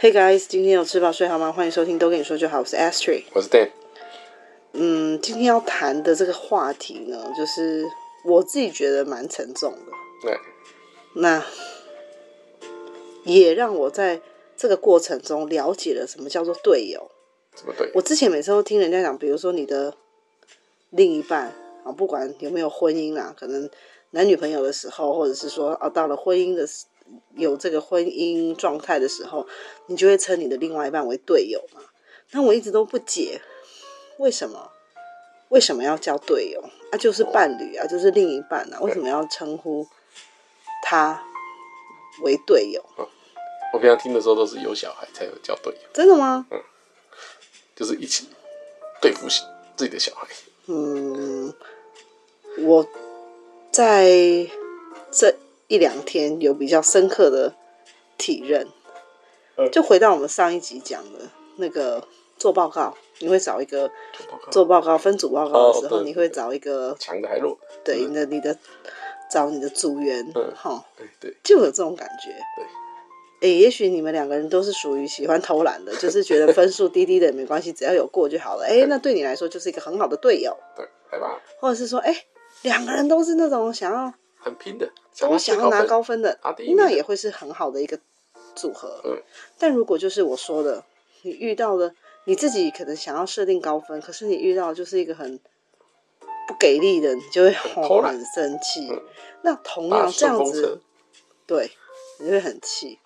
Hey guys，今天有吃饱睡好吗？欢迎收听都跟你说就好，我是 Astrid，我是 Dave。嗯，今天要谈的这个话题呢，就是我自己觉得蛮沉重的。对。那也让我在这个过程中了解了什么叫做队友。什么队友？我之前每次都听人家讲，比如说你的另一半啊，不管有没有婚姻啦，可能男女朋友的时候，或者是说啊，到了婚姻的时。有这个婚姻状态的时候，你就会称你的另外一半为队友嘛？那我一直都不解，为什么？为什么要叫队友？啊，就是伴侣啊，就是另一半啊，为什么要称呼他为队友？哦，我平常听的时候都是有小孩才有叫队友。真的吗？嗯，就是一起对付自己的小孩。嗯，我在这。一两天有比较深刻的体认，就回到我们上一集讲的那个做报告，你会找一个做报告。分组报告的时候，你会找一个强的还弱，对，你的你的找你的组员，哈，对对，就有这种感觉，对，哎，也许你们两个人都是属于喜欢偷懒的，就是觉得分数低低的也没关系，只要有过就好了，哎，那对你来说就是一个很好的队友，对，来吧，或者是说，哎，两个人都是那种想要。很拼的，我想要拿高分的，啊、那也会是很好的一个组合。嗯，但如果就是我说的，你遇到了你自己可能想要设定高分，可是你遇到就是一个很不给力的，你就会很很生气。嗯、那同样这样子，对，你就会很气，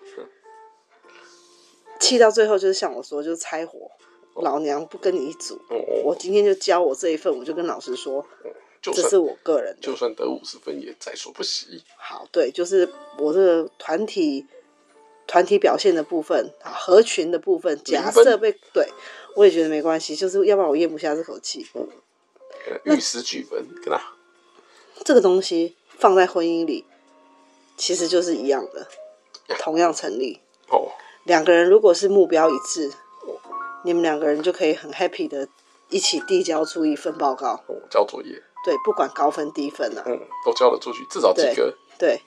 气、嗯、到最后就是像我说，就是拆伙，哦、老娘不跟你一组。哦、我今天就教我这一份，我就跟老师说。嗯这是我个人，就算得五十分也在所不惜。好，对，就是我这个团体团体表现的部分啊，合群的部分，假设被对，我也觉得没关系，就是要不然我咽不下这口气。嗯，玉石俱焚，跟他这个东西放在婚姻里，其实就是一样的，同样成立。哦，两个人如果是目标一致，你们两个人就可以很 happy 的一起递交出一份报告，交作业。对，不管高分低分啊，嗯，都交了出去，至少及格。对，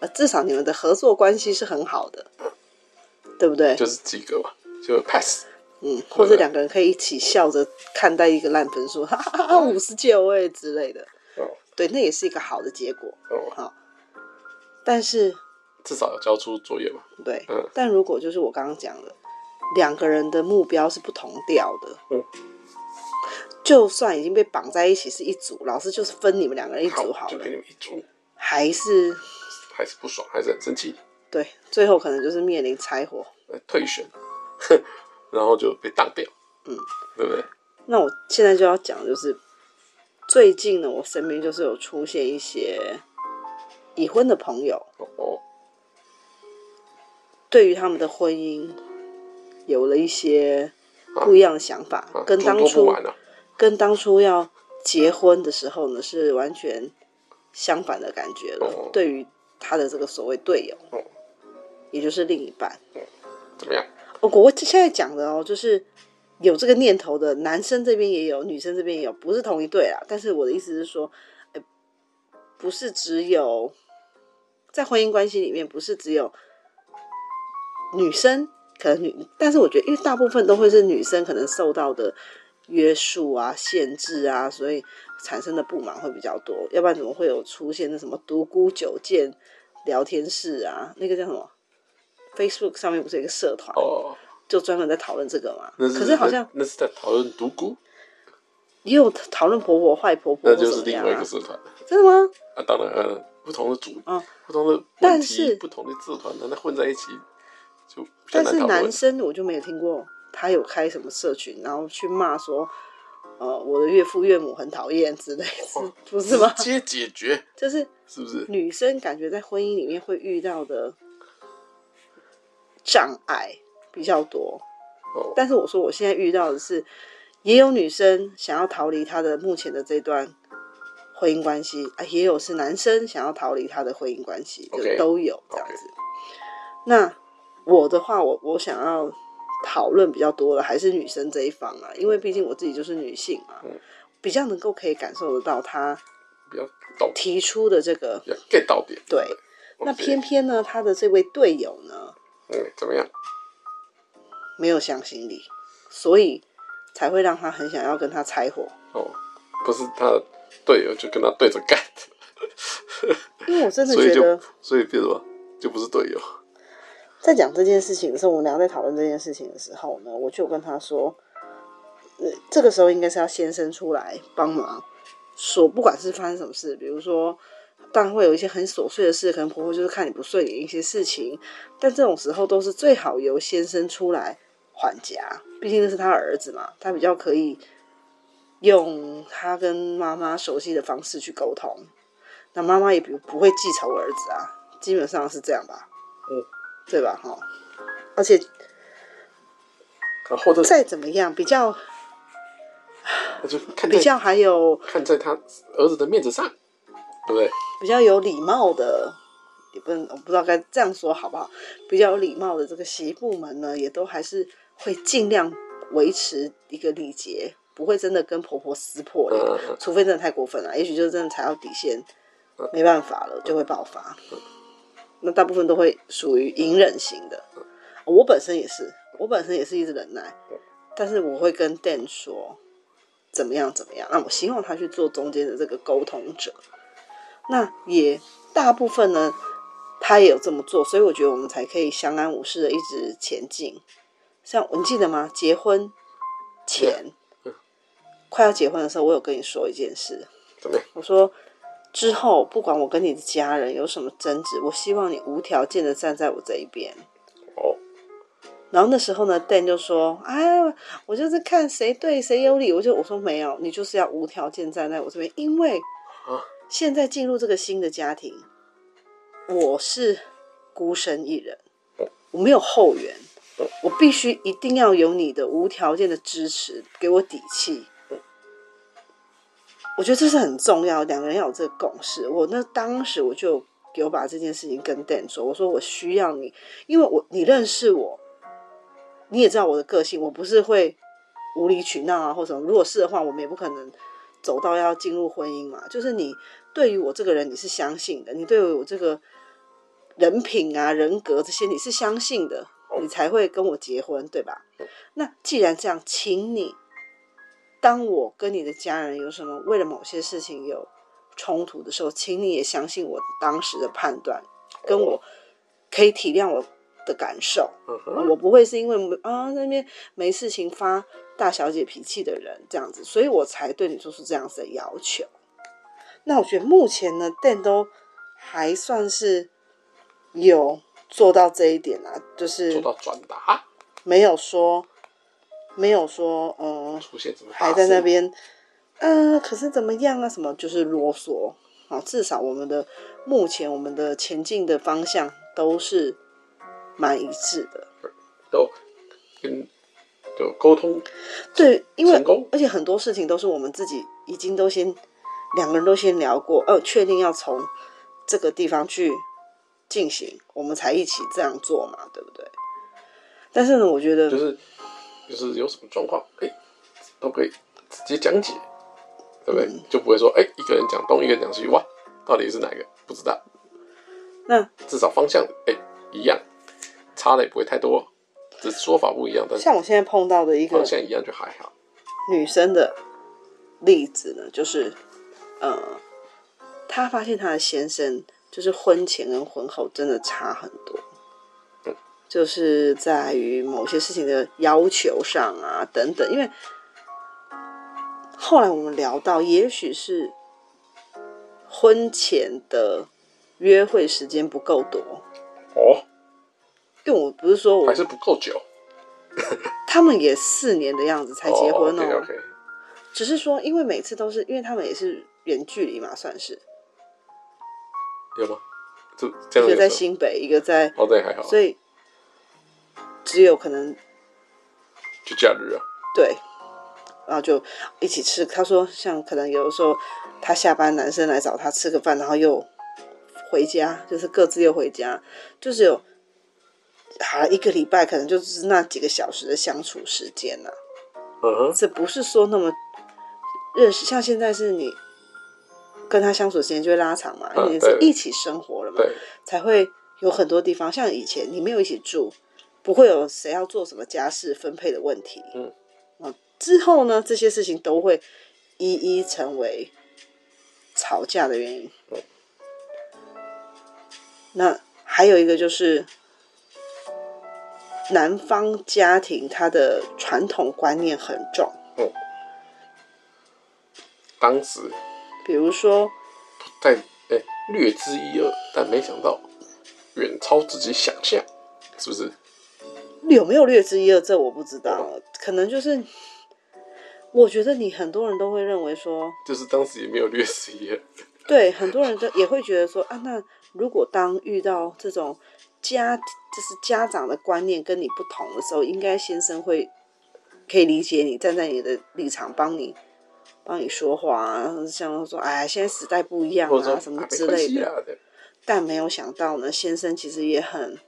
呃，至少你们的合作关系是很好的，对不对？就是及格嘛，就 pass。嗯，或者两个人可以一起笑着看待一个烂分数，哈哈哈，五十九位之类的。哦，对，那也是一个好的结果。哦，好，但是至少要交出作业嘛。对，嗯，但如果就是我刚刚讲的，两个人的目标是不同调的，嗯。就算已经被绑在一起是一组，老师就是分你们两个人一组好了，就给你们一组，还是还是不爽，还是很生气。对，最后可能就是面临拆伙、退选，然后就被当掉。嗯，对不对？那我现在就要讲，就是最近呢，我身边就是有出现一些已婚的朋友，哦，对于他们的婚姻有了一些不一样的想法，啊、跟当初。跟当初要结婚的时候呢，是完全相反的感觉了。哦、对于他的这个所谓队友，哦、也就是另一半，嗯、怎么样？我我现在讲的哦，就是有这个念头的男生这边也有，女生这边也有，不是同一对啊。但是我的意思是说，欸、不是只有在婚姻关系里面，不是只有女生可能女，但是我觉得，因为大部分都会是女生可能受到的。约束啊，限制啊，所以产生的不满会比较多。要不然怎么会有出现那什么独孤九剑聊天室啊？那个叫什么？Facebook 上面不是有一个社团哦，就专门在讨论这个嘛。可是好像那是在讨论独孤，也有讨论婆婆坏婆婆，那就是另外一个社团。真的吗？啊，当然，呃，不同的组啊，哦、不同的但是不同的社团，那混在一起就。但是男生我就没有听过。他有开什么社群，然后去骂说，呃，我的岳父岳母很讨厌之类的，哦、不是吗？直接解决，就是是不是？女生感觉在婚姻里面会遇到的障碍比较多，哦、但是我说我现在遇到的是，也有女生想要逃离她的目前的这段婚姻关系啊，也有是男生想要逃离他的婚姻关系，Okay. 就都有这样子。Okay. 那我的话，我我想要。讨论比较多的还是女生这一方啊，因为毕竟我自己就是女性嘛，嗯、比较能够可以感受得到她提出的这个 get 到点。对，那偏偏呢，他的这位队友呢，嗯，怎么样？没有向心力，所以才会让他很想要跟他拆伙。哦，不是他的队友就跟他对着干。因为我真的觉得，所以变什么就不是队友。在讲这件事情的时候，我们俩在讨论这件事情的时候呢，我就跟他说，呃，这个时候应该是要先生出来帮忙，说不管是发生什么事，比如说。当然会有一些很琐碎的事，可能婆婆就是看你不顺眼一些事情，但这种时候都是最好由先生出来缓夹，毕竟那是他儿子嘛，他比较可以用他跟妈妈熟悉的方式去沟通，那妈妈也不不会记仇儿子啊，基本上是这样吧，嗯，对吧？哈，而且，再怎么样比较，比较还有看在他儿子的面子上。对不对？比较有礼貌的，也不能，我不知道该这样说好不好？比较有礼貌的这个媳妇们呢，也都还是会尽量维持一个礼节，不会真的跟婆婆撕破脸，嗯、除非真的太过分了，也许就是真的踩到底线，没办法了就会爆发。那大部分都会属于隐忍型的，我本身也是，我本身也是一直忍耐，但是我会跟 Dan 说怎么样怎么样，那我希望他去做中间的这个沟通者。那也大部分呢，他也有这么做，所以我觉得我们才可以相安无事的一直前进。像你记得吗？结婚前，快要结婚的时候，我有跟你说一件事。怎么？我说之后不管我跟你的家人有什么争执，我希望你无条件的站在我这一边。哦。然后那时候呢，Dan 就说：“哎，我就是看谁对谁有理。”我就我说没有，你就是要无条件站在我这边，因为啊。现在进入这个新的家庭，我是孤身一人，我没有后援，我必须一定要有你的无条件的支持，给我底气。我觉得这是很重要，两个人要有这个共识。我那当时我就有把这件事情跟 Dan 说，我说我需要你，因为我你认识我，你也知道我的个性，我不是会无理取闹啊或什么。如果是的话，我们也不可能走到要进入婚姻嘛。就是你。对于我这个人，你是相信的；你对于我这个人品啊、人格这些，你是相信的，你才会跟我结婚，对吧？那既然这样，请你，当我跟你的家人有什么为了某些事情有冲突的时候，请你也相信我当时的判断，跟我可以体谅我的感受。我不会是因为啊那边没事情发大小姐脾气的人这样子，所以我才对你做出这样子的要求。那我觉得目前呢，Dan 都还算是有做到这一点啊，就是做到转达，没有说，没有说，呃，出现什么还在那边，嗯、呃，可是怎么样啊？什么就是啰嗦啊？至少我们的目前我们的前进的方向都是蛮一致的，都跟就沟通，对，因为而且很多事情都是我们自己已经都先。两个人都先聊过，哦，确定要从这个地方去进行，我们才一起这样做嘛，对不对？但是呢，我觉得就是就是有什么状况，哎，都可以直接讲解，对不对？嗯、就不会说，哎，一个人讲东，一个人讲西，哇，到底是哪个？不知道。那至少方向哎一样，差的也不会太多，只是说法不一样。但像我现在碰到的一个方向一样就还好。女生的例子呢，就是。呃，她发现她的先生就是婚前跟婚后真的差很多，就是在于某些事情的要求上啊等等。因为后来我们聊到，也许是婚前的约会时间不够多哦，因为我不是说我还是不够久，他们也四年的样子才结婚哦。Oh, okay, okay. 只是说，因为每次都是因为他们也是。远距离嘛，算是有吗？就这样一个在新北，一个在哦，对，还好。所以只有可能就假日啊，对，然后就一起吃。他说，像可能有的时候他下班，男生来找他吃个饭，然后又回家，就是各自又回家，就是有好一个礼拜，可能就是那几个小时的相处时间呢、啊。嗯哼，这不是说那么认识，像现在是你。跟他相处时间就会拉长嘛，因为是一起生活了嘛，才会有很多地方。像以前你没有一起住，不不会有谁要做什么家事分配的问题。嗯，啊，之后呢，这些事情都会一一成为吵架的原因。嗯，那还有一个就是。男方家庭他的传统观念很重，嗯，当时，比如说，在哎、欸、略知一二，但没想到远超自己想象，是不是？有没有略知一二？这我不知道，嗯、可能就是，我觉得你很多人都会认为说，就是当时也没有略知一二，对，很多人都也会觉得说啊，那如果当遇到这种。家就是家长的观念跟你不同的时候，应该先生会可以理解你，站在你的立场帮你帮你说话啊，像说哎，现在时代不一样啊，什么之类的。啊、但没有想到呢，先生其实也很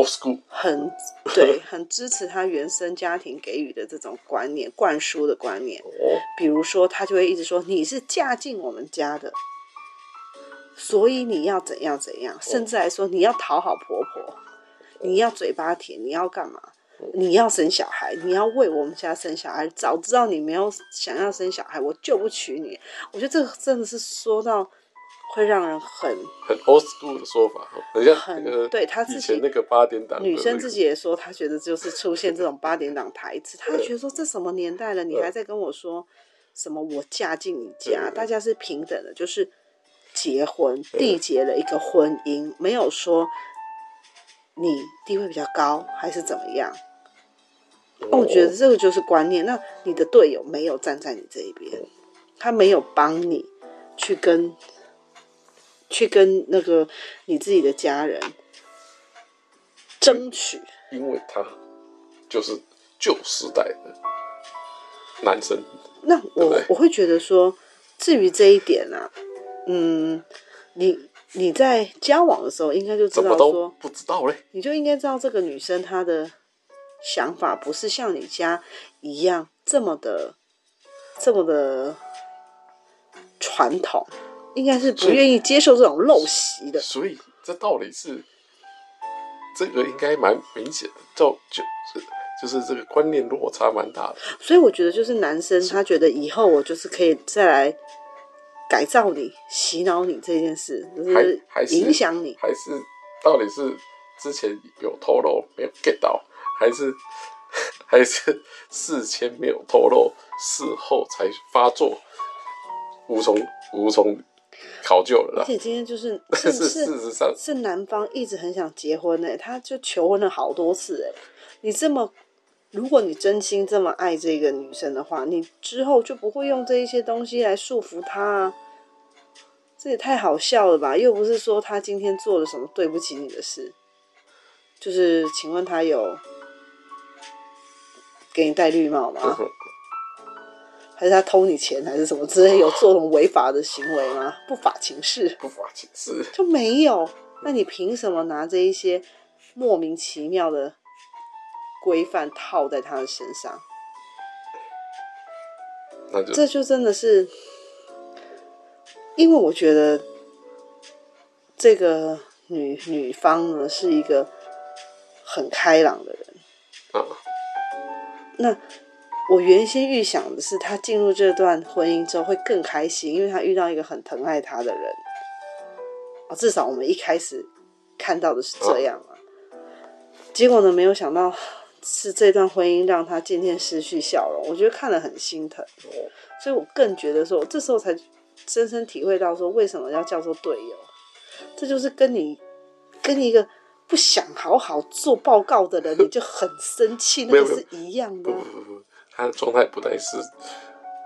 old school，很对，很支持他原生家庭给予的这种观念，灌输的观念。比如说，他就会一直说你是嫁进我们家的。所以你要怎样怎样，甚至来说你要讨好婆婆，你要嘴巴甜，你要干嘛？你要生小孩，你要为我们家生小孩。早知道你没有想要生小孩，我就不娶你。我觉得这个真的是说到会让人很很 old school 的说法，很像很对他自己那个八点档女生自己也说，她觉得就是出现这种八点档台词，她觉得说这什么年代了，你还在跟我说什么我嫁进你家，大家是平等的，就是。结婚缔结了一个婚姻，没有说你地位比较高还是怎么样。我觉得这个就是观念。那你的队友没有站在你这一边，他没有帮你去跟去跟那个你自己的家人争取，因为他就是旧时代的男生。那我我会觉得说，至于这一点啊。嗯，你你在交往的时候应该就知道说，不知道嘞，你就应该知道这个女生她的想法不是像你家一样这么的这么的传统，应该是不愿意接受这种陋习的。所以，这道理是这个应该蛮明显的，就就是就是这个观念落差蛮大的。所以我觉得就是男生他觉得以后我就是可以再来。改造你、洗脑你这件事，就是影响你还，还是到底是之前有透露没有 get 到，还是 还是事前没有透露，事后才发作，无从无从考究了。而且今天就是 是是事实上是男方一直很想结婚呢，他就求婚了好多次哎，你这么。如果你真心这么爱这个女生的话，你之后就不会用这一些东西来束缚她啊。这也太好笑了吧？又不是说他今天做了什么对不起你的事，就是请问他有给你戴绿帽吗？还是他偷你钱，还是什么之类？有做什么违法的行为吗？不法情事？不法情事就没有？那你凭什么拿这一些莫名其妙的？规范套在他的身上，那就这就真的是，因为我觉得这个女女方呢是一个很开朗的人啊。那我原先预想的是，他进入这段婚姻之后会更开心，因为他遇到一个很疼爱他的人。啊，至少我们一开始看到的是这样啊。结果呢，没有想到。是这段婚姻让他渐渐失去笑容，我觉得看了很心疼，所以我更觉得说，这时候才深深体会到说，为什么要叫做队友？这就是跟你跟一个不想好好做报告的人，你就很生气，那个是一样的。不不不，他的状态不太是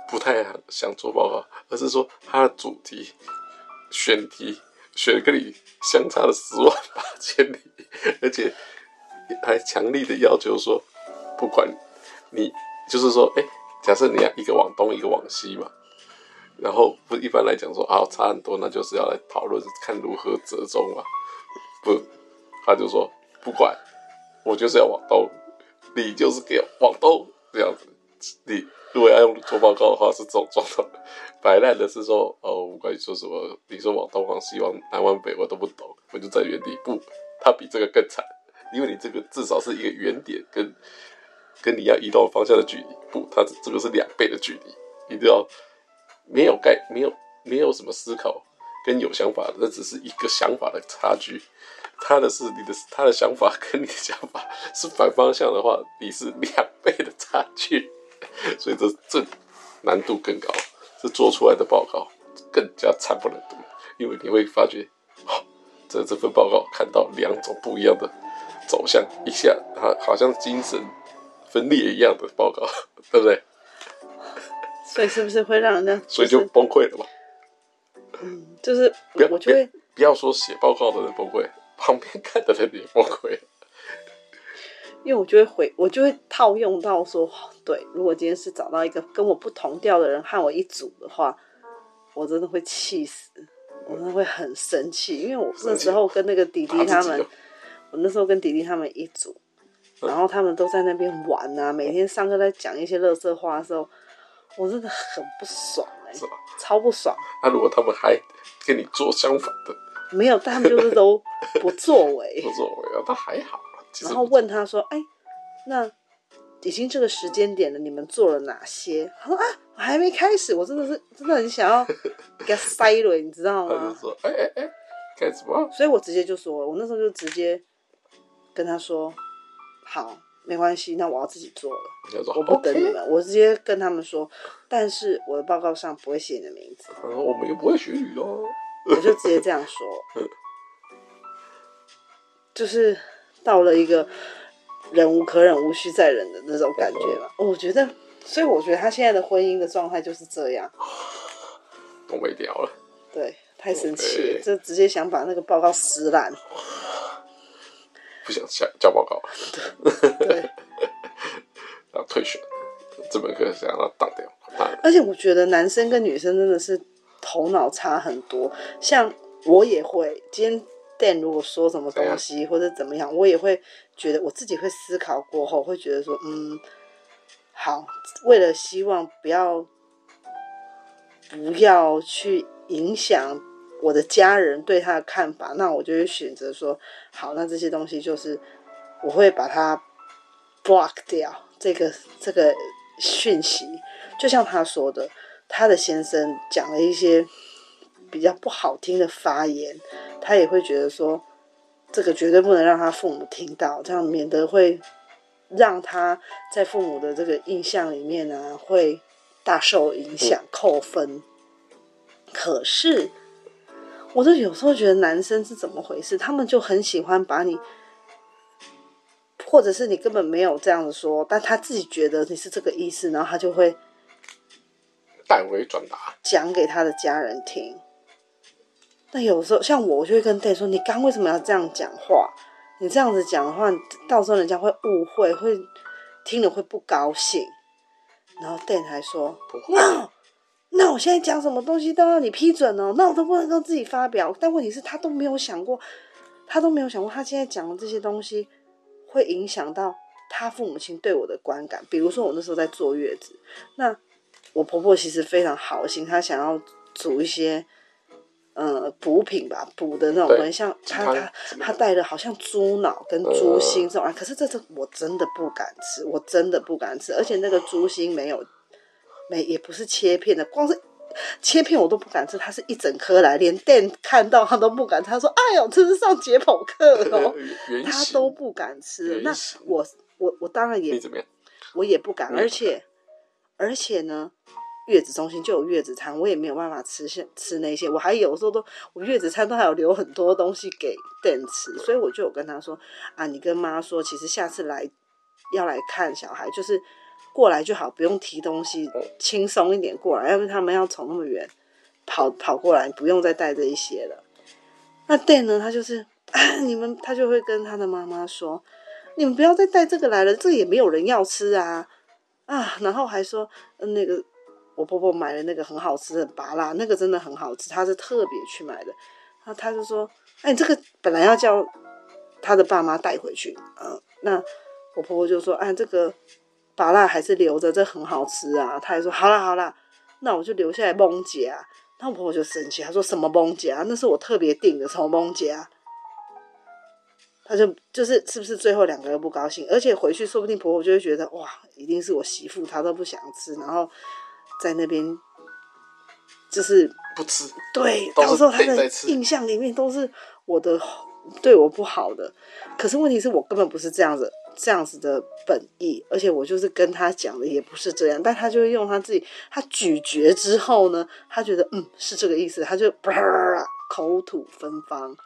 不太想做报告，而是说他的主题选题选跟你相差了十万八千里，而且。还强力的要求说，不管你，就是说，哎、假设你要一个往东，一个往西嘛，然后不一般来讲说啊差很多，那就是要来讨论看如何折中嘛。不，他就说不管，我就是要往东，你就是给往东这样子。你如果要用做报告的话是这种状态，摆烂的是说哦，不管你说什么，你说往东往西往南往北我都不懂，我就在原地不，他比这个更惨。因为你这个至少是一个原点跟跟你要移动方向的距离，不，它这个是两倍的距离，你都要没有概没有没有什么思考跟有想法，那只是一个想法的差距。他的是你的他的想法跟你的想法 是反方向的话，你是两倍的差距，所以这这难度更高，这做出来的报告更加惨不忍睹，因为你会发觉，哦，这这份报告看到两种不一样的走向，一下好好像精神分裂一样的报告，对不对？所以是不是会让人家、就是，所以就崩溃了嘛？嗯，就是不要我觉得不要说写报告的人崩溃。旁边看的人也崩溃，因为我就会回，我就会套用到说，对，如果今天是找到一个跟我不同调的人和我一组的话，我真的会气死，我真的会很生气，因为我那时候跟那个弟弟他们，我那时候跟弟弟他们一组，然后他们都在那边玩啊，每天上课在讲一些乐色话的时候，我真的很不爽哎、欸，超不爽。那、啊、如果他们还跟你做相反的？没有，但他们就是都不作为，不作为啊，他还好。然后问他说：“哎，那已经这个时间点了，你们做了哪些？”他说：“啊，我还没开始，我真的是真的很想要给他塞了，你知道吗？” 他就说：“哎哎哎，干什么？”所以我直接就说了，我那时候就直接跟他说：“好，没关系，那我要自己做了，我不等你们.我直接跟他们说，但是我的报告上不会写你的名字。嗯”我们又不会学语哦。我就直接这样说，就是到了一个忍无可忍、无需再忍的那种感觉了。我觉得，所以我觉得他现在的婚姻的状态就是这样，都没掉了。对，太生气了，就直接想把那个报告撕烂，不想交交报告了。对，然后退学，这门课想让他当掉。而且我觉得男生跟女生真的是。头脑差很多，像我也会，今天 Dan 如果说什么东西或者怎么样，我也会觉得我自己会思考过后，会觉得说，嗯，好，为了希望不要不要去影响我的家人对他的看法，那我就会选择说，好，那这些东西就是我会把它 block 掉，这个这个讯息，就像他说的。他的先生讲了一些比较不好听的发言，他也会觉得说，这个绝对不能让他父母听到，这样免得会让他在父母的这个印象里面呢，会大受影响，扣分。可是，我就有时候觉得男生是怎么回事？他们就很喜欢把你，或者是你根本没有这样子说，但他自己觉得你是这个意思，然后他就会。代为转达，讲给他的家人听。那有时候像我，我就会跟 Dan 说：“你刚为什么要这样讲话？你这样子讲的话，到时候人家会误会，会听了会不高兴。”然后 Dan 还说：“那那我现在讲什么东西都要你批准哦，那我都不能够自己发表。但问题是，他都没有想过，他都没有想过，他现在讲的这些东西会影响到他父母亲对我的观感。比如说，我那时候在坐月子，那。”我婆婆其实非常好心，她想要煮一些，呃，补品吧，补的那种东西，像他他他带的好像猪脑跟猪心这种啊，可是这这我真的不敢吃，我真的不敢吃，而且那个猪心没有，没也不是切片的，光是切片我都不敢吃，它是一整颗来，连店看到他都不敢，他说：“哎呦，这是上解剖课哦。”他都不敢吃，那我我我当然也我也不敢，而且。而且呢，月子中心就有月子餐，我也没有办法吃些吃那些。我还有时候都，我月子餐都还有留很多东西给 Dan 吃，所以我就有跟他说啊，你跟妈说，其实下次来要来看小孩，就是过来就好，不用提东西，轻松一点过来。要不他们要从那么远跑跑过来，不用再带这一些了。那 Dan 呢，他就是啊，你们他就会跟他的妈妈说，你们不要再带这个来了，这个也没有人要吃啊。啊，然后还说，那个我婆婆买了那个很好吃的芭乐，那个真的很好吃，她是特别去买的。然后他就说，哎，这个本来要叫她的爸妈带回去，嗯，那我婆婆就说，哎，这个芭乐还是留着，这很好吃啊。她还说，好啦好啦，那我就留下来蒙姐啊。那我婆婆就生气，她说什么蒙姐啊？那是我特别订的，什么蒙姐啊？她就就是是不是最后两个人不高兴，而且回去说不定婆婆就会觉得哇，一定是我媳妇她都不想吃，然后在那边就是不吃，对，到时候他的印象里面都是我的对我不好的，可是问题是我根本不是这样子。这样子的本意，而且我就是跟他讲的也不是这样，但他就会用他自己，他咀嚼之后呢，他觉得嗯是这个意思，他就啪口吐芬芳，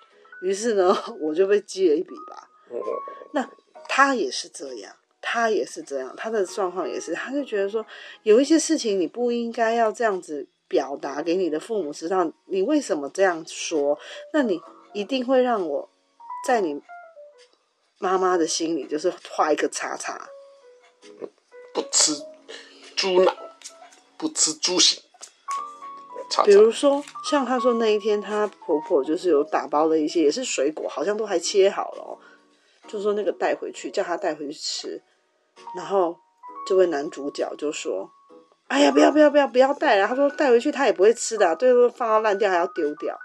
于是呢 我就被记了一笔吧。那他也是这样，他也是这样，他的状况也是，他就觉得说有一些事情你不应该要这样子表达给你的父母知道，你为什么这样说？那你一定会让我在你。妈妈的心里就是画一个叉叉，不吃猪脑，不吃猪血。比如说，像他说那一天，她婆婆就是有打包了一些，也是水果，好像都还切好了哦，就说那个带回去，叫他带回去吃。然后这位男主角就说：“哎呀，不要不要不要不要带了。”他说带回去他也不会吃的，对，说放到烂掉还要丢掉。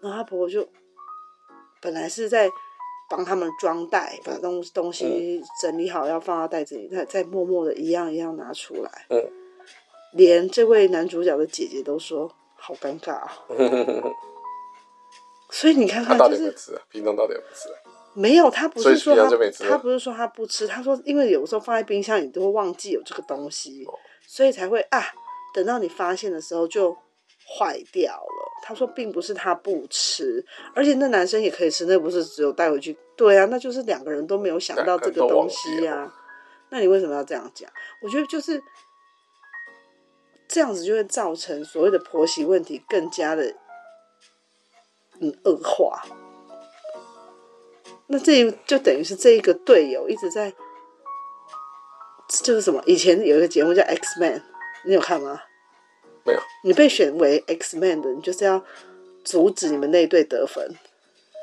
然后他婆婆就本来是在。帮他们装袋，把东东西整理好，要放到袋子里，再再默默的一样一样拿出来。嗯，连这位男主角的姐姐都说好尴尬啊。所以你看看，就是平常到底有没有吃？没有，他不是说他他不是说他不吃，他说因为有时候放在冰箱，里都会忘记有这个东西，所以才会啊，等到你发现的时候就坏掉了。他说，并不是他不吃，而且那男生也可以吃，那不是只有带回去？对啊，那就是两个人都没有想到这个东西呀、啊。那你为什么要这样讲？我觉得就是这样子，就会造成所谓的婆媳问题更加的嗯恶化。那这就等于是这一个队友一直在，就是什么？以前有一个节目叫《X Man》，你有看吗？没有，你被选为 X Man 的，你就是要阻止你们那一队得分，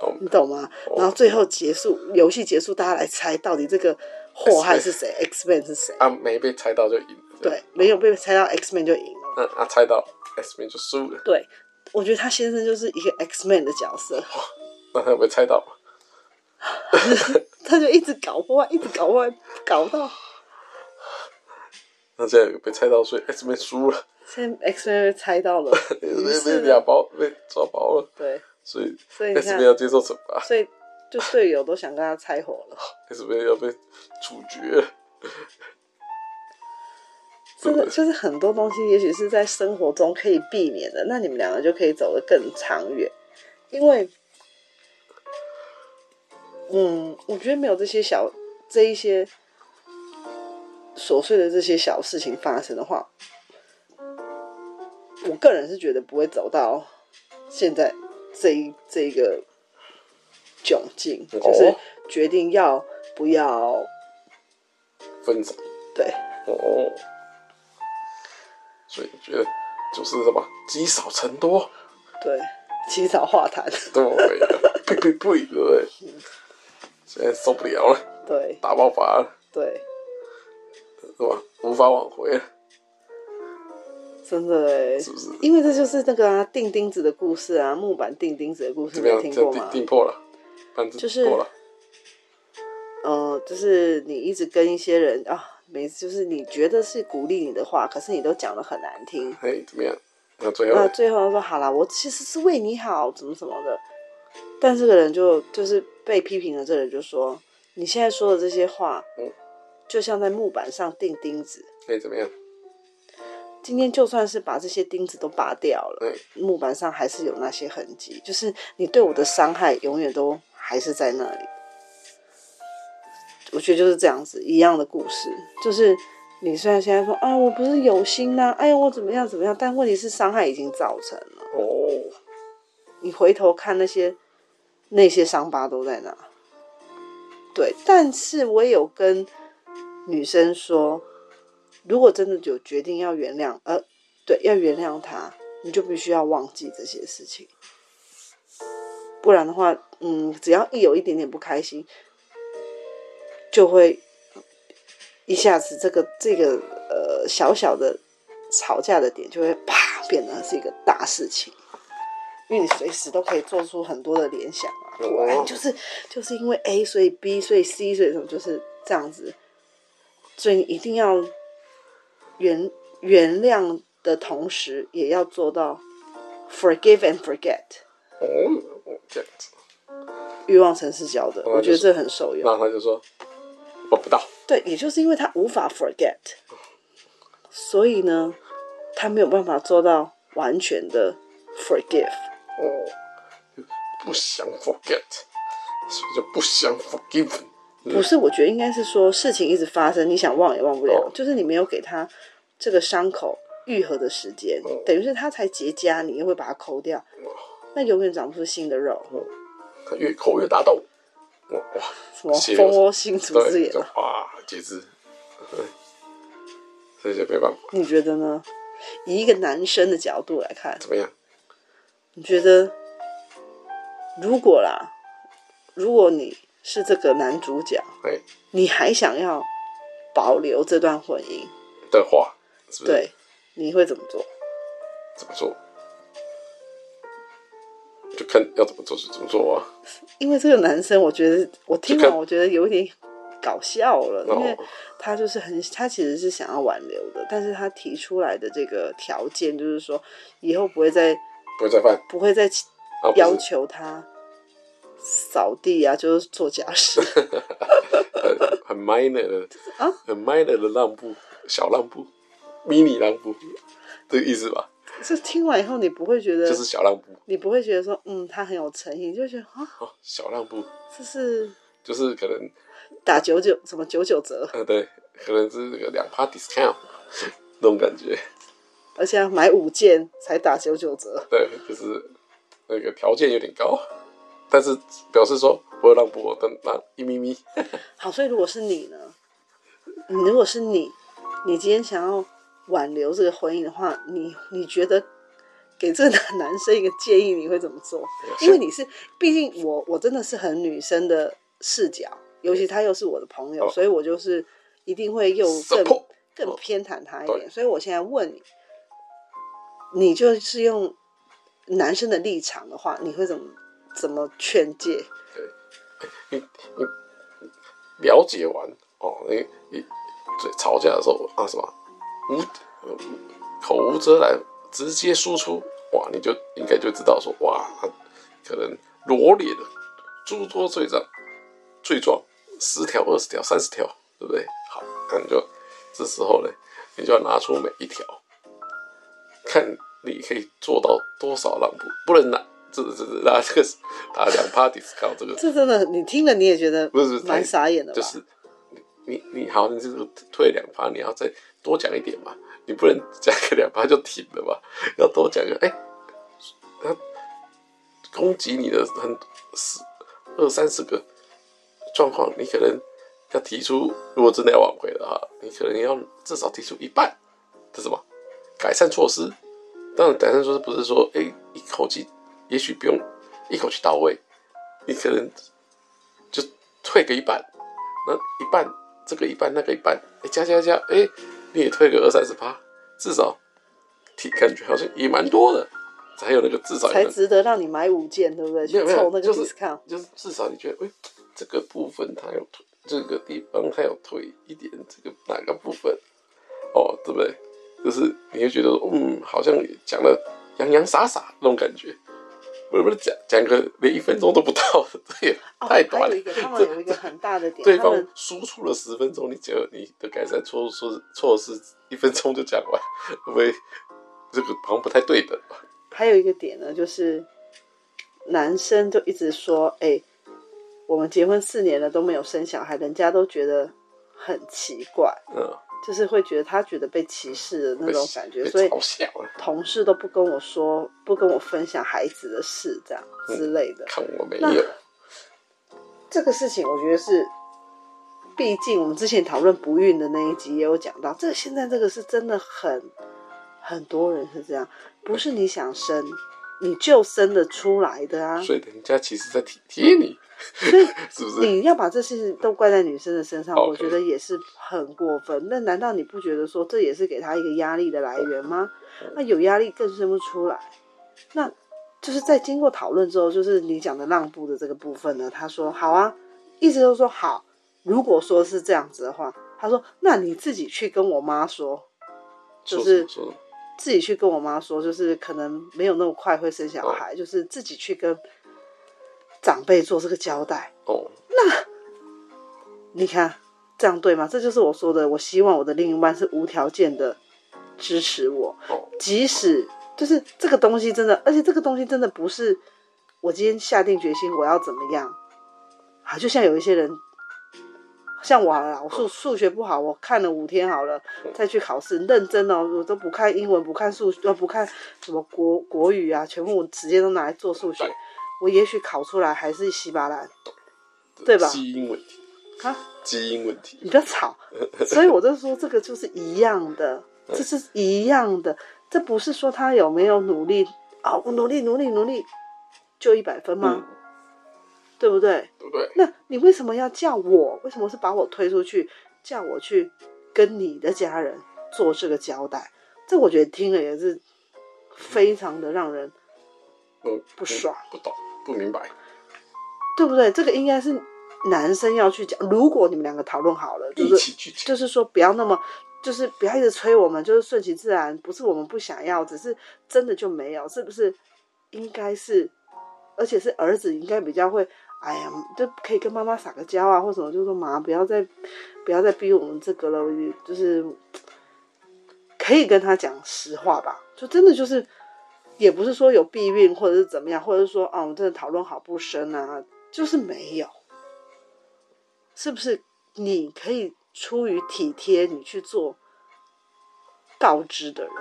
哦、你懂吗？哦、然后最后结束游戏结束，大家来猜到底这个祸害是谁？X Man 是谁？啊，没被猜到就赢。对，没有被猜到 X Man 就赢了。嗯，啊，猜到 X Man 就输了。对，我觉得他先生就是一个 X Man 的角色。那他有被猜到？他就一直搞破坏，一直搞破坏，搞到。那现在有被猜到，所以 X Man 输了。现在 X Men 被猜到了，被被俩包被抓包了，对，所以所以 X Men 要接受惩罚，所以就队友都想跟他拆伙了，X Men 要被处决。真的就是很多东西，也许是在生活中可以避免的，那你们两个就可以走得更长远。因为，嗯，我觉得没有这些小这一些琐碎的这些小事情发生的话。我个人是觉得不会走到现在这一这一个窘境，哦、就是决定要不要分手。对，哦，所以觉得就是什么积少成多，对，积少化痰，对，对不对？现在受不了了，对，大爆发了，对，是吧？无法挽回了。真的哎，是不是？因为这就是那个啊，钉钉子的故事啊，木板钉钉子的故事，没有听过吗？钉破了，就是，呃，就是你一直跟一些人啊，每次就是你觉得是鼓励你的话，可是你都讲的很难听。嘿，怎么样？那最后，那最后他说好了，我其实是为你好，怎么什么的。但这个人就就是被批评的这个人就说，你现在说的这些话，嗯，就像在木板上钉钉子。哎，怎么样？今天就算是把这些钉子都拔掉了，木板上还是有那些痕迹，就是你对我的伤害永远都还是在那里。我觉得就是这样子一样的故事，就是你虽然现在说啊，我不是有心呐、啊，哎呀，我怎么样怎么样，但问题是伤害已经造成了。哦，你回头看那些那些伤疤都在那？对，但是我也有跟女生说。如果真的有决定要原谅，呃，对，要原谅他，你就必须要忘记这些事情，不然的话，嗯，只要一有一点点不开心，就会一下子这个这个呃小小的吵架的点就会啪变成是一个大事情。因为你随时都可以做出很多的联想啊。果然就是就是因为 A 所以 B 所以 C 所以什么就是这样子，所以你一定要原原谅的同时，也要做到 forgive and forget。哦。欲望城市教的，我觉得这很受用。那他就说，我不到。对，也就是因为他无法 forget，所以呢，他没有办法做到完全的 forgive。哦，不想 forget，所以就不想 forgive。不是，我觉得应该是说事情一直发生，你想忘也忘不了，哦、就是你没有给他这个伤口愈合的时间，哦、等于是他才结痂，你又会把它抠掉，哦、那永远长不出新的肉。哦越抠越大洞，哇哇！什么蜂窝性组织炎？哇，截肢，这些没办法。你觉得呢？以一个男生的角度来看，怎么样？你觉得，如果啦，如果你是这个男主角，对，你还想要保留这段婚姻的话，是不是？对，你会怎么做？怎么做？就看要怎么做是怎么做啊！因为这个男生，我觉得我听完，我觉得有一点搞笑了，因为他就是很，他其实是想要挽留的，但是他提出来的这个条件就是说，以后不会再不会再犯，不会再要求他扫地啊，就是做家事，很 minor 的啊，很 minor 的让步，小让步，mini 让步，这个意思吧？这听完以后，你不会觉得就是小让步，你不会觉得说，嗯，他很有诚意，就觉得啊，哦，小让步，这是就是可能打九九什么九九折，呃，对，可能是那个两趴 discount 那种感觉，而且要买五件才打九九折，对，就是那个条件有点高，但是表示说不会让步，但那一咪咪。好，所以如果是你呢？如果是你，你今天想要。挽留这个婚姻的话，你你觉得给这个男生一个建议，你会怎么做？因为你是，毕竟我我真的是很女生的视角，尤其他又是我的朋友，所以我就是一定会又更更偏袒他一点。所以我现在问你，你就是用男生的立场的话，你会怎么怎么劝诫？对，你你了解完哦，你你吵架的时候啊什么？无口无遮拦，直接输出哇，你就应该就知道说哇，他可能罗列的诸多罪状，罪状十条、二十条、三十条，对不对？好，那你就这时候呢，你就要拿出每一条，看你可以做到多少让步，不能拿这这这拿这个打两趴 discount 这个，这真的你听了你也觉得不是蛮傻眼的吧？就是你你好，你这个退两趴，你要再。多讲一点嘛，你不能讲个两趴就停了吧？要多讲个，哎、欸，他攻击你的很十二三十个状况，你可能要提出，如果真的要挽回的话，你可能要至少提出一半这什么改善措施。当然，改善措施不是说，哎、欸，一口气，也许不用一口气到位，你可能就退个一半，那一半这个一半那个一半，哎、欸，加加加，哎、欸。你也退个二三十趴，至少，体感觉好像也蛮多的，才有那个至少才值得让你买五件，对不对？没有没有，那个就是就是至少你觉得，哎、欸，这个部分它有退，这个地方它有退一点，这个哪个部分，哦，对不对？就是你会觉得，嗯，好像讲的洋洋洒洒那种感觉。不是不是讲讲个连一分钟都不到的，对，哦、太短了。一个，他们有一个很大的点，对方输出了十分钟，你只有你的改善措措措施一分钟就讲完，会不会这个好像不太对的。还有一个点呢，就是男生就一直说：“哎、欸，我们结婚四年了都没有生小孩，人家都觉得很奇怪。”嗯。就是会觉得他觉得被歧视的那种感觉，所以同事都不跟我说，不跟我分享孩子的事，这样之类的。看我没有。这个事情，我觉得是，毕竟我们之前讨论不孕的那一集也有讲到，这现在这个是真的很很多人是这样，不是你想生你就生得出来的啊。所以人家其实在体贴你。所以，是不是你要把这事情都怪在女生的身上？我觉得也是很过分。那难道你不觉得说这也是给他一个压力的来源吗？那有压力更生不出来。那就是在经过讨论之后，就是你讲的让步的这个部分呢，他说好啊，意思就是说好。如果说是这样子的话，他说那你自己去跟我妈说，就是自己去跟我妈说，就是可能没有那么快会生小孩，哦、就是自己去跟长辈做这个交代。哦，那你看这样对吗？这就是我说的，我希望我的另一半是无条件的支持我，哦、即使。就是这个东西真的，而且这个东西真的不是我今天下定决心我要怎么样啊！就像有一些人，像我好了，我数数学不好，我看了五天好了，再去考试，认真哦，我都不看英文，不看数学，不看什么国国语啊，全部我时间都拿来做数学，我也许考出来还是稀巴烂，对吧？基因问题啊，基因问题，你不要吵。所以我就说，这个就是一样的，这是一样的。这不是说他有没有努力啊、哦？我努力努力努力，就一百分吗？嗯、对不对？对不对？那你为什么要叫我？为什么是把我推出去，叫我去跟你的家人做这个交代？这我觉得听了也是非常的让人不爽、嗯嗯、不懂、不明白，对不对？这个应该是男生要去讲。如果你们两个讨论好了，就是、就是说不要那么。就是不要一直催我们，就是顺其自然，不是我们不想要，只是真的就没有，是不是？应该是，而且是儿子应该比较会，哎呀，就可以跟妈妈撒个娇啊，或什么，就说妈，不要再，不要再逼我们这个了，就是可以跟他讲实话吧，就真的就是，也不是说有避孕或者是怎么样，或者是说，哦，我们真的讨论好不深啊，就是没有，是不是？你可以。出于体贴，你去做告知的人，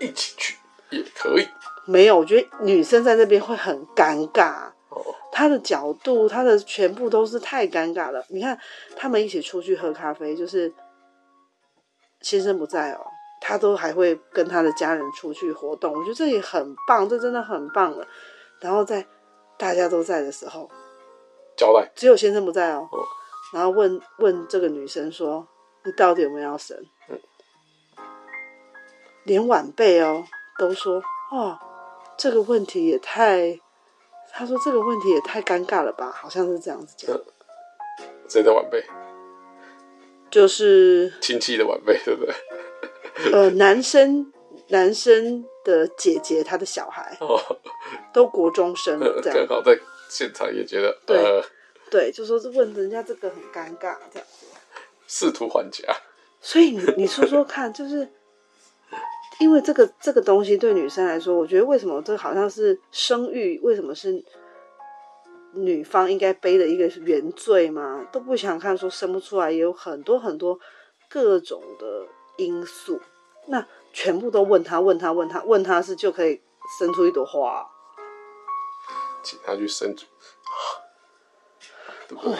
一起去也可以。没有，我觉得女生在那边会很尴尬。哦，她的角度，她的全部都是太尴尬了。你看，他们一起出去喝咖啡，就是先生不在哦，她都还会跟他的家人出去活动。我觉得这也很棒，这真的很棒了。然后在大家都在的时候，交代，只有先生不在哦。哦然后问问这个女生说：“你到底有没有要生？”嗯、连晚辈哦都说：“哦，这个问题也太……他说这个问题也太尴尬了吧？好像是这样子讲。”谁的晚辈？就是亲戚的晚辈，对不对？呃，男生男生的姐姐，他的小孩哦，都国中生，这样刚好在现场也觉得对。呃对，就说是问人家这个很尴尬，这样子，试图缓颊。所以你你说说看，就是因为这个这个东西对女生来说，我觉得为什么这好像是生育，为什么是女方应该背的一个原罪嘛？都不想看说生不出来，也有很多很多各种的因素，那全部都问他问他问他问他是就可以生出一朵花，请他去生。对不对？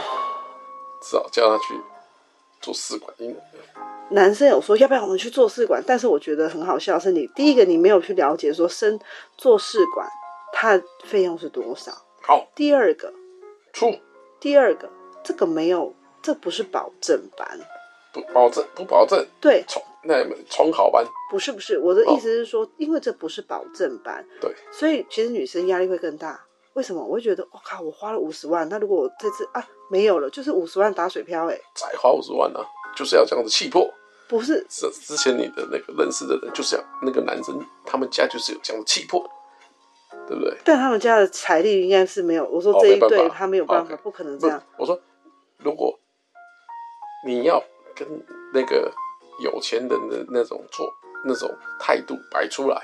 只好叫他去做试管婴儿。男生有说要不要我们去做试管，但是我觉得很好笑，是你第一个你没有去了解说生做试管它费用是多少。好，第二个出，第二个这个没有，这不是保证班，不保证，不保证。对，重那重考班不是不是，我的意思是说，哦、因为这不是保证班，对，所以其实女生压力会更大。为什么我会觉得我、哦、靠，我花了五十万，那如果我这次啊没有了，就是五十万打水漂哎、欸，再花五十万呢、啊，就是要这样子气魄。不是，是之前你的那个认识的人，就是要那个男生，他们家就是有这样的气魄，对不对？但他们家的财力应该是没有。我说这一对、哦、他没有办法，哦 okay、不可能这样。我说，如果你要跟那个有钱人的那种做那种态度摆出来，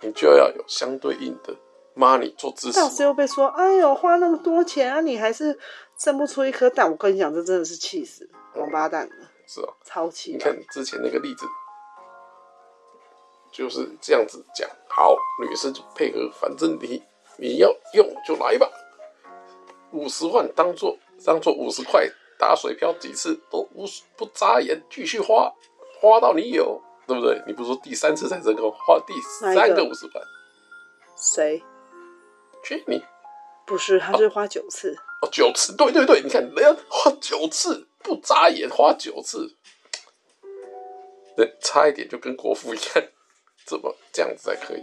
你就要有相对应的。money 做支持，到时候被说，哎呦，花那么多钱啊，你还是生不出一颗蛋。我跟你讲，这真的是气死王八蛋了。是哦，超气。你看之前那个例子，就是这样子讲。好，女生就配合，反正你你要用就来吧。五十万当做当做五十块，打水漂几次都无不眨眼，继续花，花到你有，对不对？你不是说第三次才成功，花第三个五十万，谁？去你！不是，他是花九次哦，哦，九次，对对对，你看人家花九次不眨眼，花九次，对差一点就跟国父一样，怎么这样子才可以？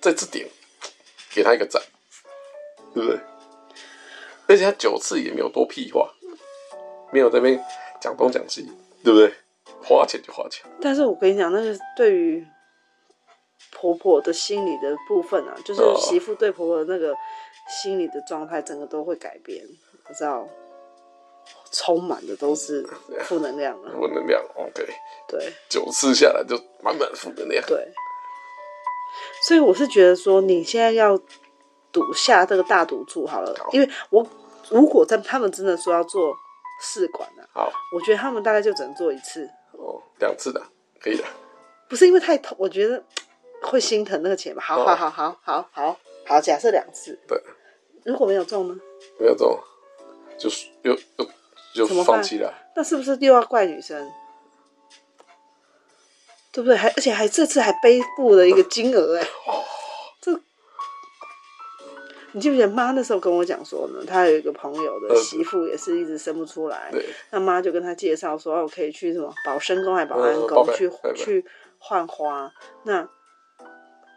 在这点给他一个赞，对不对？而且他九次也没有多屁话，没有在那边讲东讲西，对不对？花钱就花钱。但是我跟你讲，那是对于婆婆的心理的部分啊，就是媳妇对婆婆的那个心理的状态，整个都会改变。我知道，充满的都是负能量了，负能量。OK，对，九次下来就满满负能量。对，所以我是觉得说，你现在要。赌下这个大赌注好了，好，因为我如果在他们真的说要做试管啊，好，我觉得他们大概就只能做一次哦，两次的可以的，不是因为太痛，我觉得会心疼那个钱嘛。好好好好好好好，假设两次，对，如果没有中呢？没有中，就是又又就放弃了，那是不是又要怪女生？对不对？还而且还这次还背负了一个金额哎。你记不记得妈那时候跟我讲说呢？她有一个朋友的媳妇也是一直生不出来，嗯、那妈就跟她介绍说，我可以去什么保生宫还保安宫、嗯、去去换花。那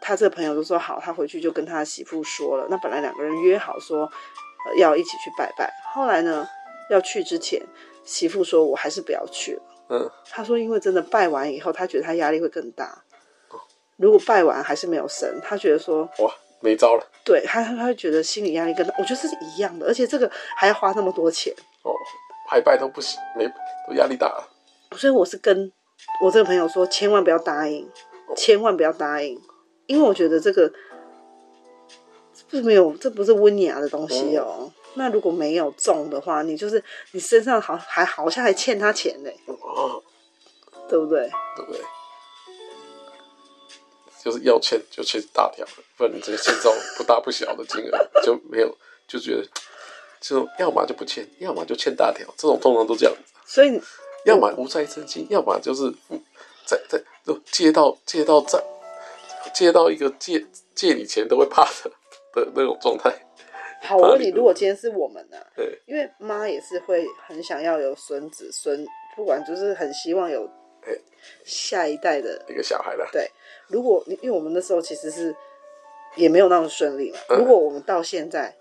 他这个朋友就说好，他回去就跟他媳妇说了。那本来两个人约好说、呃、要一起去拜拜，后来呢要去之前，媳妇说我还是不要去了。嗯，他说因为真的拜完以后，他觉得他压力会更大。如果拜完还是没有生，他觉得说哇。没招了，对他，他会觉得心理压力跟他，我觉得是一样的，而且这个还要花那么多钱哦，拜拜都不行，没都压力大了。所以我是跟我这个朋友说，千万不要答应，哦、千万不要答应，因为我觉得这个不是没有，这不是温雅的东西哦。嗯、那如果没有中的话，你就是你身上好还好像还欠他钱呢，哦，对不对？对不对？就是要欠就欠大条，不然你这个欠这种不大不小的金额就没有，就觉得就要么就不欠，要么就欠大条，这种通常都这样子。所以，要么无债生金，要么就是在在就借到借到债，借到一个借借你钱都会怕的的那种状态。好，我问你，如果今天是我们呢、啊？对，因为妈也是会很想要有孙子孙，不管就是很希望有。下一代的一个小孩了。对，如果因为我们那时候其实是也没有那么顺利嘛。嗯、如果我们到现在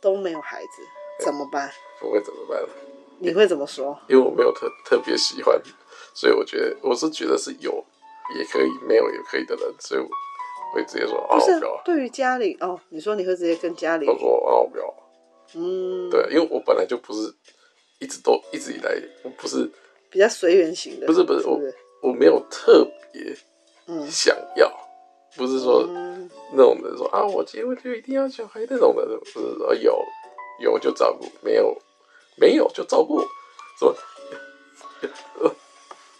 都没有孩子，怎么办？不会怎么办？你会怎么说？因为我没有特特别喜欢，所以我觉得我是觉得是有也可以，没有也可以的人，所以我会直接说啊，不是。对于家里哦，你说你会直接跟家里我说啊，我不要。嗯，对，因为我本来就不是一直都一直以来我不是。比较随缘型的，不是不是，是不是我我没有特别想要，嗯、不是说那种的说啊，我结婚就一定要小孩那种的，不是说有有就照顾，没有没有就照顾，什么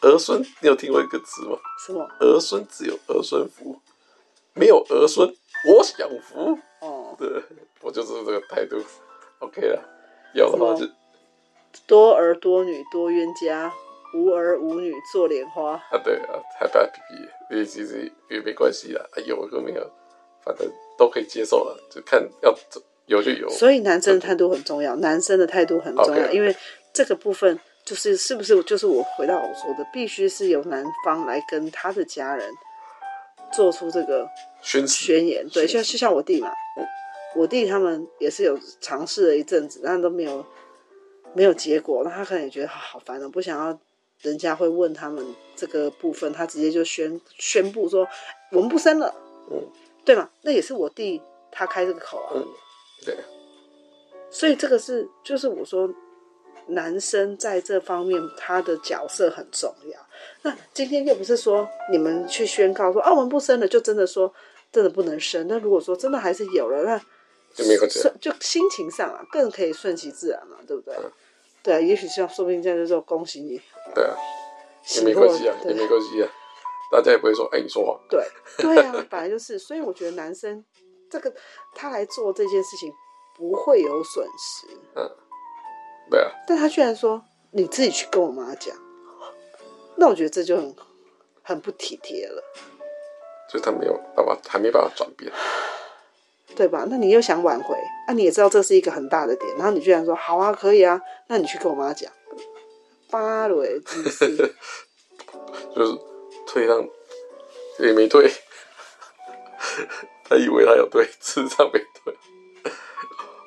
儿孙？你有听过一个词吗？什么？儿孙自有儿孙福，没有儿孙我享福。哦，对，我就是这个态度。OK 了，有的话就多儿多女多冤家。无儿无女做莲花啊，对啊，还不要皮皮，也其实也没关系啦，有跟没有，反正都可以接受了，就看要有就有。所以男生的态度很重要，男生的态度很重要，Okay. 因为这个部分就是是不是就是我回到我说的，必须是由男方来跟他的家人做出这个宣宣言，对，像就像我弟嘛，嗯、我弟他们也是有尝试了一阵子，但都没有没有结果，那他可能也觉得好烦了，不想要。人家会问他们这个部分，他直接就宣宣布说我们不生了，嗯，对嘛？那也是我弟他开这个口啊，嗯，对。所以这个是就是我说男生在这方面他的角色很重要。那今天又不是说你们去宣告说啊我们不生了，就真的说真的不能生。那如果说真的还是有了，那就没有，就心情上啊更可以顺其自然嘛，对不对？嗯对啊，也许像说不定这样就说恭喜你。对啊，也没关系啊，也没关系啊，大家也不会说哎，你说谎。对对啊，本来就是，所以我觉得男生这个他来做这件事情不会有损失。嗯，对啊。但他居然说你自己去跟我妈讲，那我觉得这就很很不体贴了。就他没有办法，还没办法转变。对吧？那你又想挽回，那、啊、你也知道这是一个很大的点，然后你居然说好啊，可以啊，那你去跟我妈讲，巴雷之就是退让也没退。他以为他有对，事实上没对，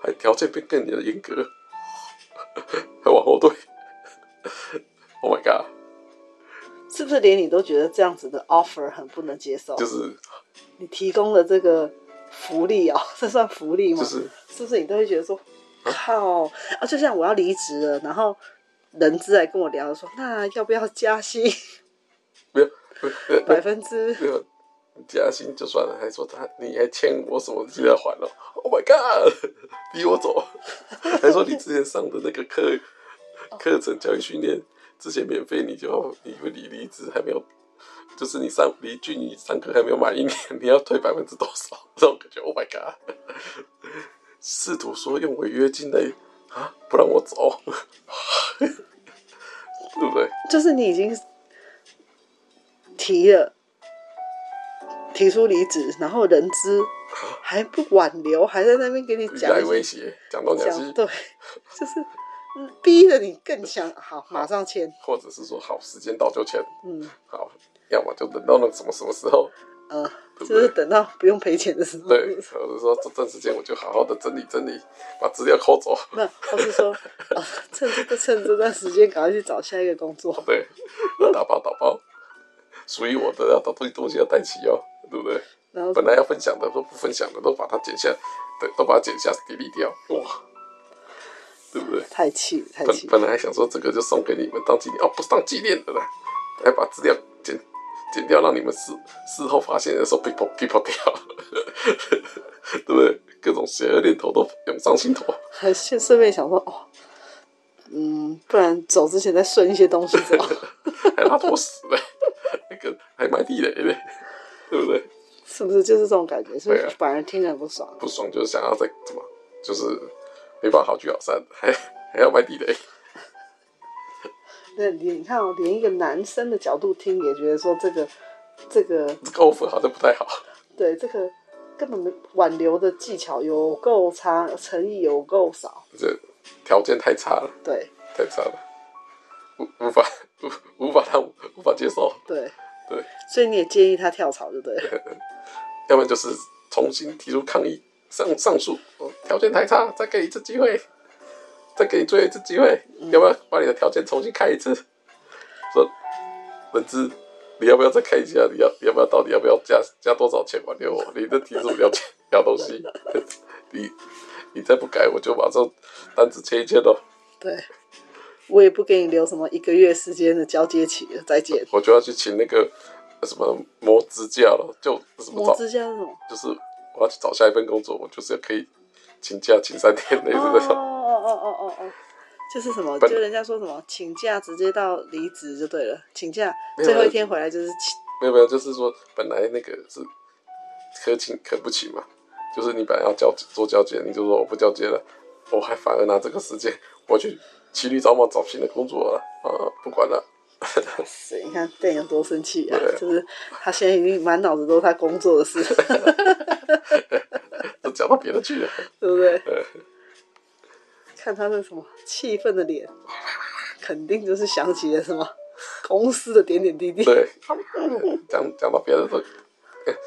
还条件变更加的严格，还往后退。Oh my god！是不是连你都觉得这样子的 offer 很不能接受？就是你提供的这个福利哦，这算福利吗？就是是不是你都会觉得说，靠啊！就像我要离职了，然后人资来跟我聊说，那要不要加薪？没有，百分之没有加薪就算了，还说他你还欠我什么东西要还了？Oh my god！逼我走，还说你之前上的那个课课程教育训练。之前免费，你就你以为你离职还没有，就是你上离距你上课还没有满一年，你要退百分之多少？这种感觉，Oh my god！试图说用违约金来啊，不让我走，对不对？就是你已经提了，提出离职，然后人资还不挽留，还在那边给你讲来威胁，讲东讲西，对，就是。逼得你更想 好，马上签，或者是说好，时间到就签，嗯，好，要么就等到那什么什么时候，嗯，就是等到不用赔钱的时候，对，我是说这段时间我就好好的整理整理，把资料抠走，那或是说 啊，趁这个趁这段时间赶快去找下一个工作，对，打包打包，属于我的要把东西东西要带齐哦，对不对？然后本来要分享的都不分享的都把它剪下，对，都把它剪下 delete 掉，哇。对不对？太气，太气！本本来还想说这个就送给你们当纪念哦，不是当纪念的啦，还把资料剪剪掉，让你们事事后发现的时候被破被破掉，对不对？各种邪恶念头都涌上心头。还顺顺便想说哦，嗯，不然走之前再顺一些东西走，还拉坨屎嘞，那个还埋地雷嘞，对不对？是不是就是这种感觉？是不是反而听着很不爽？不爽就是想要再怎么，就是。没办法好聚好散，还还要埋地雷。那你看哦，连一个男生的角度听也觉得说这个这个高分好像不太好。对，这个根本挽留的技巧有够差，诚意有够少，这条件太差了。对，太差了，无无法无无法他无法接受。对对，所以你也建议他跳槽，就对了。要不然就是重新提出抗议。上上诉，条件太差，再给一次机会，再给你最后一次机会，你、要不要把你的条件重新开一次？说，人资，你要不要再开一下？你要要不要到底要不要加加多少钱挽留我？你的提出要钱要东西，你你再不改，我就马上单子签一签了。对，我也不给你留什么一个月时间的交接期了，再见。我就要去请那个什么磨指甲了，就什么磨指甲那种，就是。我要去找下一份工作，我就是可以请假请三天类似的。哦哦哦哦哦哦，就是什么？本就人家说什么请假直接到离职就对了，请假最后一天回来就是请。没有没有，就是说本来那个是可请可不请嘛，就是你本来要交做交接，你就说我不交接了，我还反而拿这个时间 我去骑驴找马找新的工作了啊，不管了。是？你看电影有多生气啊！就是他现在已经满脑子都是他工作的事，都讲到别的去了，对不对？看他那什么气愤的脸，肯定就是想起了什么公司的点点滴滴。对，讲讲到别的都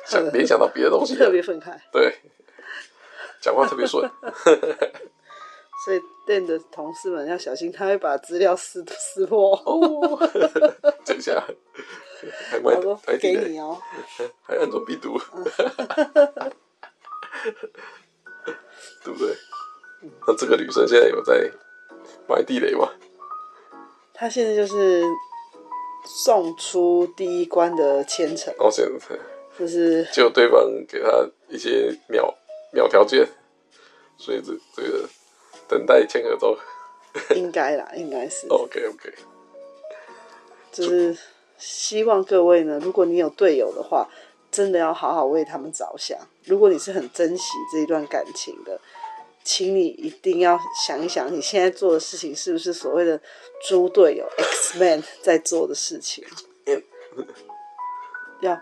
想联想到别的东西，特别愤慨。对，讲话特别顺。所以店的同事们要小心，他会把资料撕撕破。等一下，还他说给你哦，还安装病毒，对不对？那这个女生现在有在埋地雷吗？她现在就是送出第一关的千层。哦，现在就是就对方给她一些秒秒条件，所以这这个。等待签合同，应该啦，应该是。OK OK，就是希望各位呢，如果你有队友的话，真的要好好为他们着想。如果你是很珍惜这一段感情的，请你一定要想一想，你现在做的事情是不是所谓的猪队友 X Man 在做的事情？要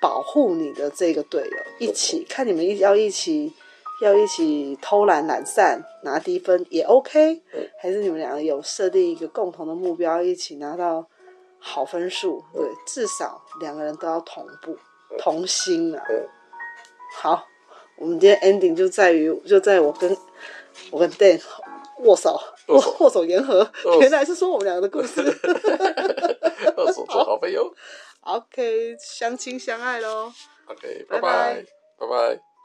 保护你的这个队友，一起看你们一要一起。要一起偷懒懒散拿低分也 OK，还是你们两个有设定一个共同的目标，一起拿到好分数？对，至少两个人都要同步同心啊。好，我们今天 ending 就在于就在我跟我跟 Dan 握手握握手言和，原来是说我们两个的故事。握手做好朋友。OK，相亲相爱喽。OK，拜拜，拜拜。